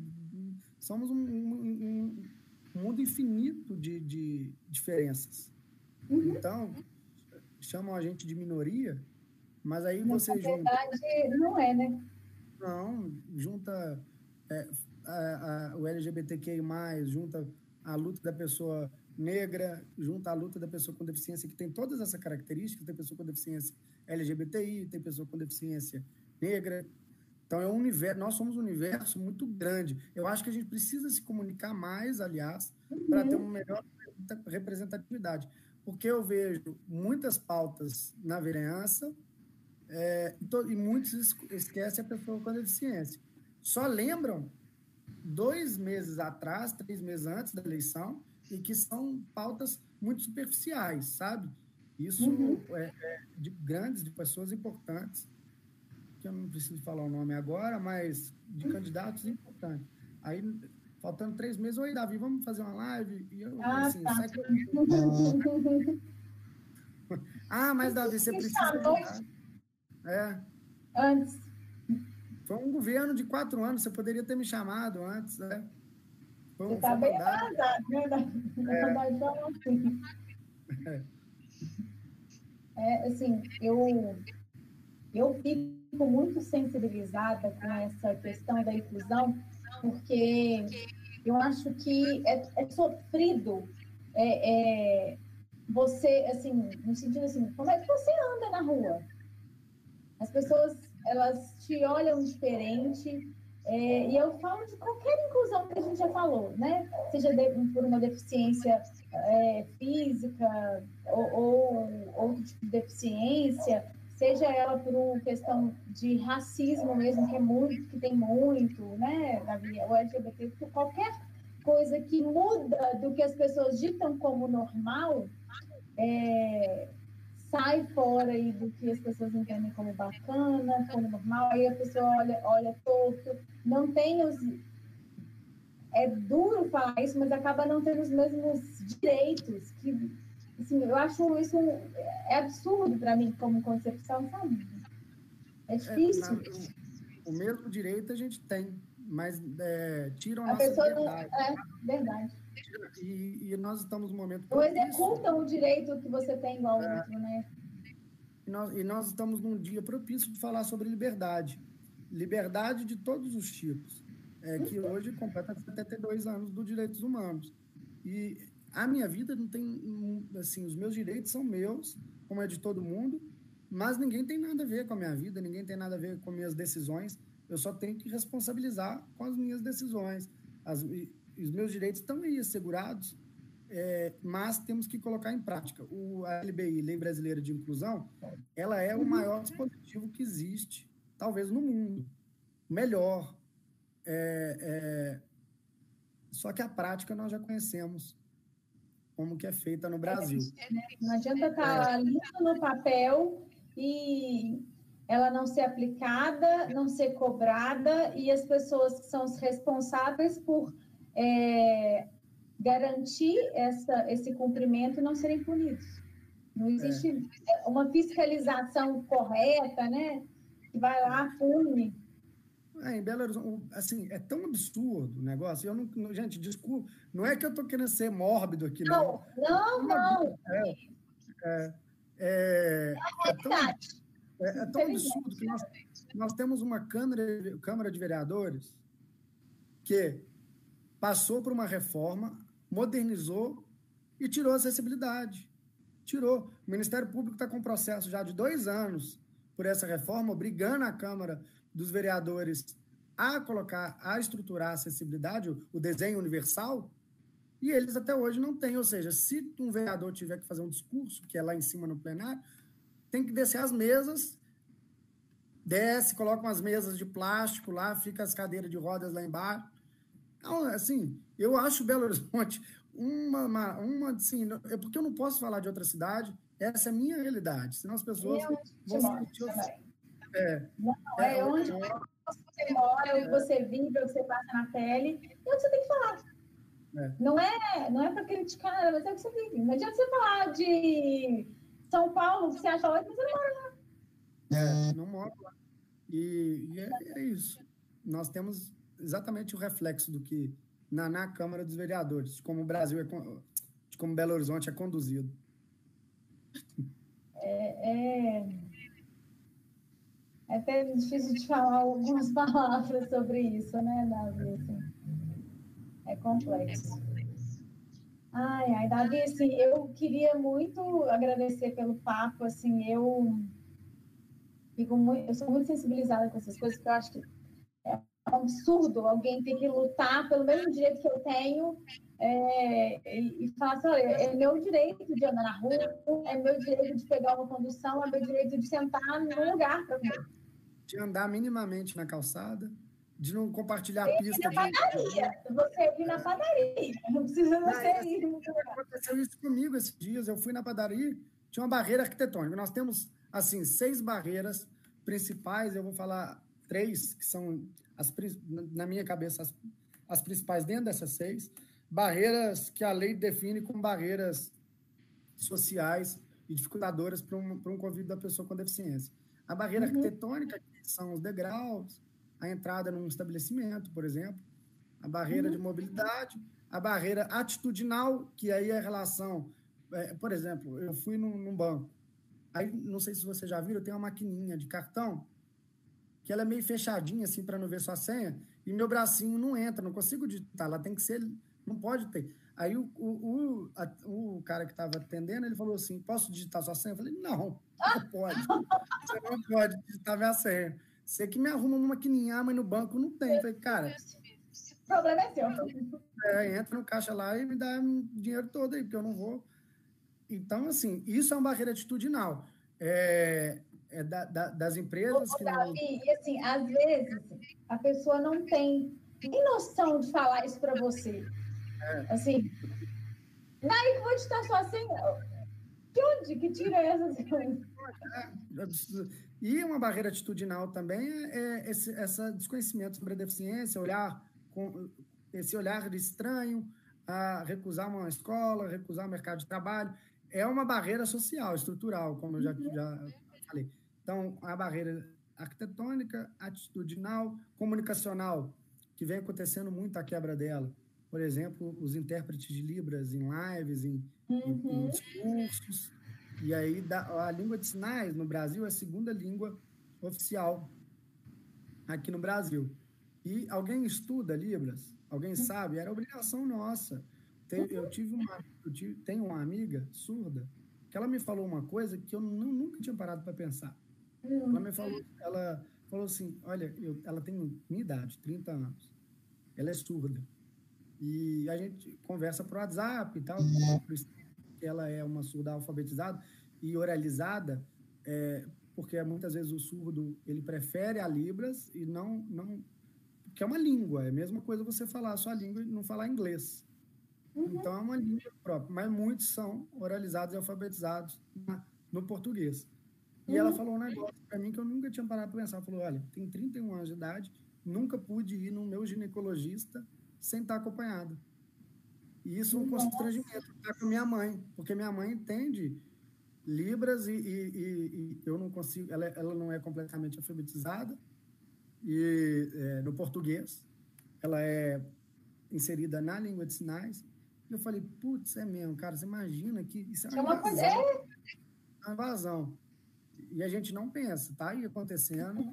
somos um, um, um mundo infinito de, de diferenças. Uhum. Então, chamam a gente de minoria, mas aí mas você junta. Na verdade, não é, né? Não, junta é, a, a, o LGBTQI, junta a luta da pessoa negra, junta a luta da pessoa com deficiência, que tem todas essas características: tem pessoa com deficiência LGBTI, tem pessoa com deficiência negra, então, é um universo, nós somos um universo muito grande. Eu acho que a gente precisa se comunicar mais, aliás, uhum. para ter uma melhor representatividade. Porque eu vejo muitas pautas na vereança é, e, muitos esquecem a pessoa com deficiência. Só lembram dois meses atrás, três meses antes da eleição, e que são pautas muito superficiais, sabe? Isso uhum. é, é de grandes, de pessoas importantes que eu não preciso falar o nome agora, mas de candidatos importantes. Aí, faltando três meses, oi, Davi, vamos fazer uma live? E eu, ah, assim, tá. sai Ah, mas, Davi, você precisa... É. Antes. Foi um governo de quatro anos, você poderia ter me chamado antes, né? Foi um, você está bem atrasado, né? É. é. é, assim, eu, eu fico muito sensibilizada com essa questão da inclusão, porque eu acho que é, é sofrido é, é, você, assim, no sentido assim, como é que você anda na rua? As pessoas, elas te olham diferente, É, e eu falo de qualquer inclusão que a gente já falou, né? Seja de, por uma deficiência é, física ou, ou, outro tipo de deficiência, seja ela por uma questão de racismo mesmo, que é muito, que tem muito, né, Davi? O LGBT, qualquer coisa que muda do que as pessoas ditam como normal, é, sai fora aí do que as pessoas entendem como bacana, como normal, aí a pessoa olha, olha torto, não tem os. É duro falar isso, mas acaba não tendo os mesmos direitos. Que, assim, eu acho isso é absurdo para mim como concepção, sabe? É difícil. É, o mesmo direito a gente tem, mas é, tiram a, a nossa liberdade. Não, é, verdade. E, e, nós estamos no momento. Ou executam o direito que você tem igual é, outro, né? E nós, e nós estamos num dia propício de falar sobre liberdade. Liberdade de todos os tipos. É, que hoje completa 72 anos dos direitos humanos. E a minha vida não tem. Assim, os meus direitos são meus, como é de todo mundo, mas ninguém tem nada a ver com a minha vida, ninguém tem nada a ver com minhas decisões. Eu só tenho que responsabilizar com as minhas decisões. As, os meus direitos estão aí assegurados, é, mas temos que colocar em prática. O, a LBI, Lei Brasileira de Inclusão, ela é o maior dispositivo que existe, talvez no mundo. Melhor. É, é, só que a prática nós já conhecemos como que é feita no Brasil. Né? Não adianta estar tá lindo no papel e ela não ser aplicada, não ser cobrada e as pessoas que são os responsáveis por é, garantir essa, esse cumprimento não serem punidos. Não existe é. uma fiscalização correta, né? Que vai lá, pune. É, em Belo Horizonte, assim, é tão absurdo o negócio. Eu não, gente, desculpa, não é que eu estou querendo ser mórbido aqui, não. Não, não. não. É, é, é, é, tão, é, é tão absurdo que nós, nós temos uma Câmara, Câmara de Vereadores que passou por uma reforma, modernizou e tirou a acessibilidade. Tirou. O Ministério Público está com um processo já de dois anos por essa reforma, obrigando a Câmara dos Vereadores a colocar, a estruturar a acessibilidade, o desenho universal, e eles até hoje não têm. Ou seja, se um vereador tiver que fazer um discurso, que é lá em cima no plenário, tem que descer as mesas, desce, coloca umas mesas de plástico lá, fica as cadeiras de rodas lá embaixo, então, assim, eu acho Belo Horizonte uma, uma, uma assim, é porque eu não posso falar de outra cidade, essa é a minha realidade, senão as pessoas vão sentir... É, não, é, é onde você mora, onde você vive, onde você passa na pele, e onde você tem que falar. É. Não é, não é para criticar, mas é o que você vive. Não adianta você falar de São Paulo, que você acha ótimo, você não mora lá. É, não mora lá. E, e é, é, isso. Nós temos exatamente o reflexo do que na, na Câmara dos Vereadores, de como o Brasil é, de como Belo Horizonte é conduzido. É, é, é até difícil de falar algumas palavras sobre isso, né, Davi? Assim, é complexo. Ai, ai, Davi, assim, eu queria muito agradecer pelo papo, assim, eu fico muito, eu sou muito sensibilizada com essas coisas, porque eu acho que é um absurdo alguém ter que lutar pelo mesmo direito que eu tenho é, e, e falar assim, olha, é meu direito de andar na rua, é meu direito de pegar uma condução, é meu direito de sentar num lugar para. De andar minimamente na calçada, de não compartilhar a pista. Na padaria, de... você ir na padaria, não precisa você é, ir. Aconteceu isso comigo esses dias, eu fui na padaria, tinha uma barreira arquitetônica, nós temos, assim, seis barreiras principais, eu vou falar três, que são, as, na minha cabeça, as, as principais dentro dessas seis, barreiras que a lei define como barreiras sociais e dificultadoras para um, para um convívio da pessoa com deficiência. A barreira uhum. arquitetônica, que são os degraus, a entrada num estabelecimento, por exemplo, a barreira uhum. de mobilidade, a barreira atitudinal, que aí é a relação. É, por exemplo, eu fui num, num, banco, aí não sei se você já viu, tem uma maquininha de cartão que ela é meio fechadinha, assim, para não ver sua senha, e meu bracinho não entra, não consigo digitar, ela tem que ser, não pode ter. Aí o, o, o, a, o cara que estava atendendo, ele falou assim, posso digitar sua senha? Eu falei, não, não pode. Você não pode digitar minha senha. Você que me arruma uma maquininha, mas no banco não tem. Eu falei, cara. O problema é seu. É, entra no caixa lá e me dá dinheiro todo aí, porque eu não vou. Então, assim, isso é uma barreira atitudinal. É, é da, da, das empresas. Ô, que Davi, não... e assim, às vezes a pessoa não tem nem noção de falar isso para você. É. Assim, daí vou estar só assim. De onde que tira essas coisas? É, e uma barreira atitudinal também é, é esse essa desconhecimento sobre a deficiência, olhar com esse olhar de estranho, a recusar uma escola, recusar o mercado de trabalho. É uma barreira social, estrutural, como eu já, uhum. já falei. Então, a barreira arquitetônica, atitudinal, comunicacional, que vem acontecendo muito a quebra dela. Por exemplo, os intérpretes de Libras em lives, em, uhum. em, discursos. E aí, a língua de sinais no Brasil é a segunda língua oficial aqui no Brasil. E alguém estuda Libras? Alguém sabe? Era obrigação nossa. Eu tive uma, eu tive, tenho uma amiga surda que ela me falou uma coisa que eu não, nunca tinha parado para pensar. Ela me falou, ela falou assim, olha, eu, ela tem minha idade, 30 anos. Ela é surda. E a gente conversa por WhatsApp e tal, ela é uma surda alfabetizada e oralizada, é, porque muitas vezes o surdo ele prefere a Libras e não não que é uma língua, é a mesma coisa você falar a sua língua e não falar inglês. Uhum. Então é uma língua própria, mas muitos são oralizados e alfabetizados na, no português. E uhum. ela falou um negócio para mim que eu nunca tinha parado para pensar. Ela falou: olha, tem 31 anos de idade, nunca pude ir no meu ginecologista sem estar acompanhado. E isso é um constrangimento estar com minha mãe, porque minha mãe entende Libras e, e, e, e eu não consigo, ela, ela não é completamente alfabetizada e é, no português, ela é inserida na língua de sinais. E eu falei, putz, é mesmo, cara, você imagina que isso é uma, invasão, é uma invasão. E a gente não pensa, tá aí acontecendo.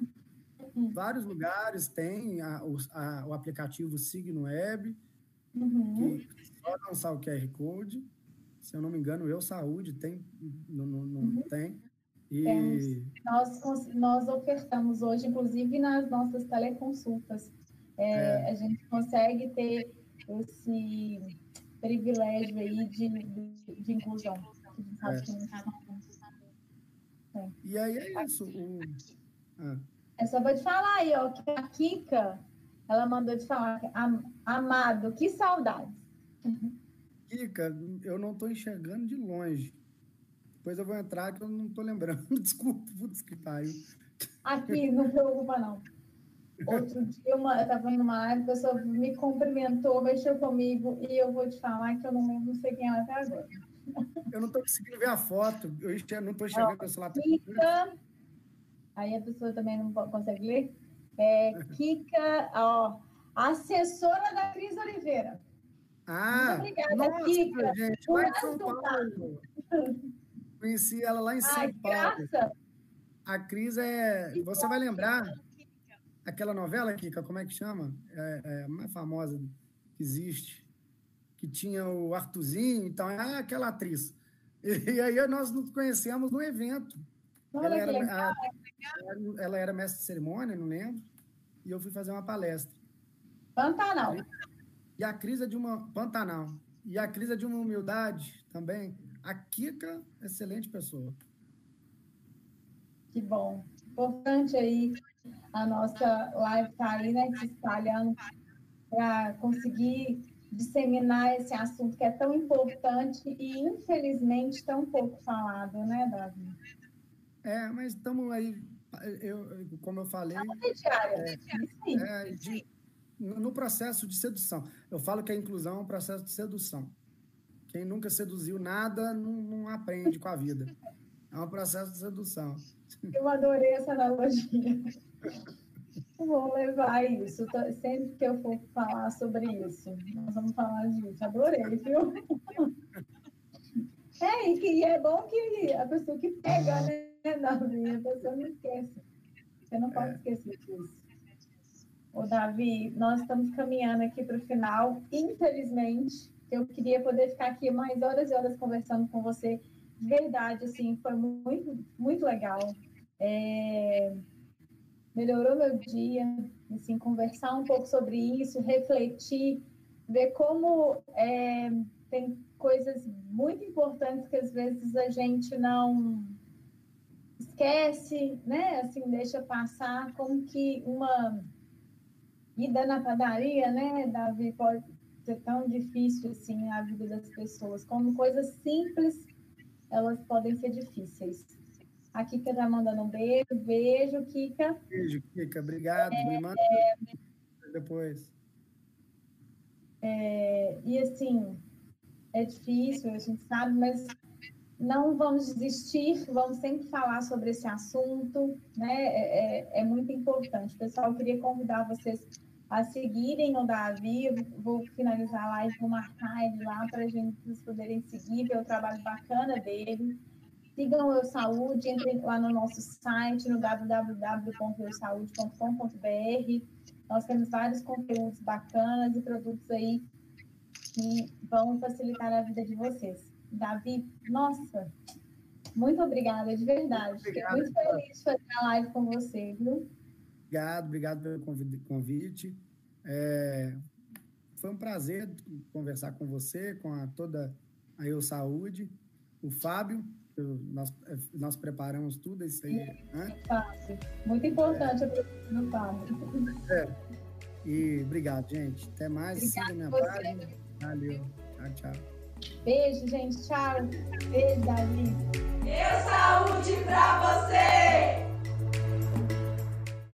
Uhum. Vários lugares tem a, o, a, o aplicativo Signo Web, uhum. que só lançar o QR Code. Se eu não me engano, Eu Saúde tem, não, não, não uhum. tem. E... Nós, nós ofertamos hoje, inclusive nas nossas teleconsultas, é, é. a gente consegue ter esse privilégio aí de, de, de inclusão. É. É. E aí é isso. O... Ah. É só para te falar aí, ó, que a Kika, ela mandou te falar, amado, que saudades. Kika, eu não estou enxergando de longe. Depois eu vou entrar que eu não estou lembrando. Desculpa, putz, que pariu. Aqui, não preocupa, não. Outro dia, uma, eu estava numa live, a pessoa me cumprimentou, mexeu comigo, e eu vou te falar que eu não lembro, não sei quem é até agora. Eu não estou conseguindo ver a foto, eu não estou enxergando o celular. Kika, aí a pessoa também não consegue ler. É, Kika, ó, assessora da Cris Oliveira. Ah, Muito obrigada, nossa, Kika. Gente, lá em São Paulo. Conheci ela lá em São Ai, Paulo. Graça. A Cris é. Que você vai lembrar aquela novela, Kika, como é que chama? É, é, a mais famosa que existe. Que tinha o Artuzinho, então é aquela atriz. E, e aí nós nos conhecemos no evento. Ela era, a, ela era mestre de cerimônia, não lembro. E eu fui fazer uma palestra. Pantanal. E a Cris é de uma. Pantanal. E a Cris é de uma humildade também a Kika, excelente pessoa. Que bom. Importante aí a nossa live tá aí, né, se espalhando para conseguir disseminar esse assunto que é tão importante e, infelizmente, tão pouco falado, né, Davi? É, mas estamos aí, eu, como eu falei... É, é, de, no processo de sedução. Eu falo que a inclusão é um processo de sedução. Quem nunca seduziu nada não, não aprende com a vida. É um processo de sedução. Eu adorei essa analogia. Vou levar isso. Sempre que eu for falar sobre isso, nós vamos falar disso. Adorei, viu? É, e, e é bom que a pessoa que pega, né, Davi, a pessoa não esquece. Você não pode é. esquecer disso. Ô, Davi, nós estamos caminhando aqui para o final. Infelizmente, eu queria poder ficar aqui mais horas e horas conversando com você. De verdade, assim, foi muito, muito legal. É... melhorou meu dia, assim, conversar um pouco sobre isso, refletir, ver como é, tem coisas muito importantes que às vezes a gente não esquece, né? Assim, deixa passar, como que uma ida na padaria, né, Davi, pode ser tão difícil assim a vida das pessoas, como coisas simples, elas podem ser difíceis. A Kika já mandando um beijo, beijo, Kika. Beijo, Kika, obrigado, é, me manda é, depois. É, e assim, é difícil, a gente sabe, mas não vamos desistir, vamos sempre falar sobre esse assunto, né? É, é, é muito importante. Pessoal, eu queria convidar vocês a seguirem o Davi, vou finalizar a live, vou marcar ele lá para a gente poderem seguir, ver o trabalho bacana dele. Sigam o Eu Saúde, entrem lá no nosso site, no www.eusaude.com.br. Nós temos vários conteúdos bacanas e produtos aí que vão facilitar a vida de vocês. Davi, nossa, muito obrigada, de verdade. Fiquei muito feliz de fazer a live com você, viu? Obrigado, obrigado pelo convite. É, foi um prazer conversar com você, com a, toda a Eu Saúde, o Fábio, nós, nós preparamos tudo isso aí. Né? Fábio. Muito importante é. a presença do Fábio. É. E obrigado, gente. Até mais. Siga minha página. Valeu. Tchau, tchau. Beijo, gente. Tchau. Beijo, Davi. Eu saúde pra você!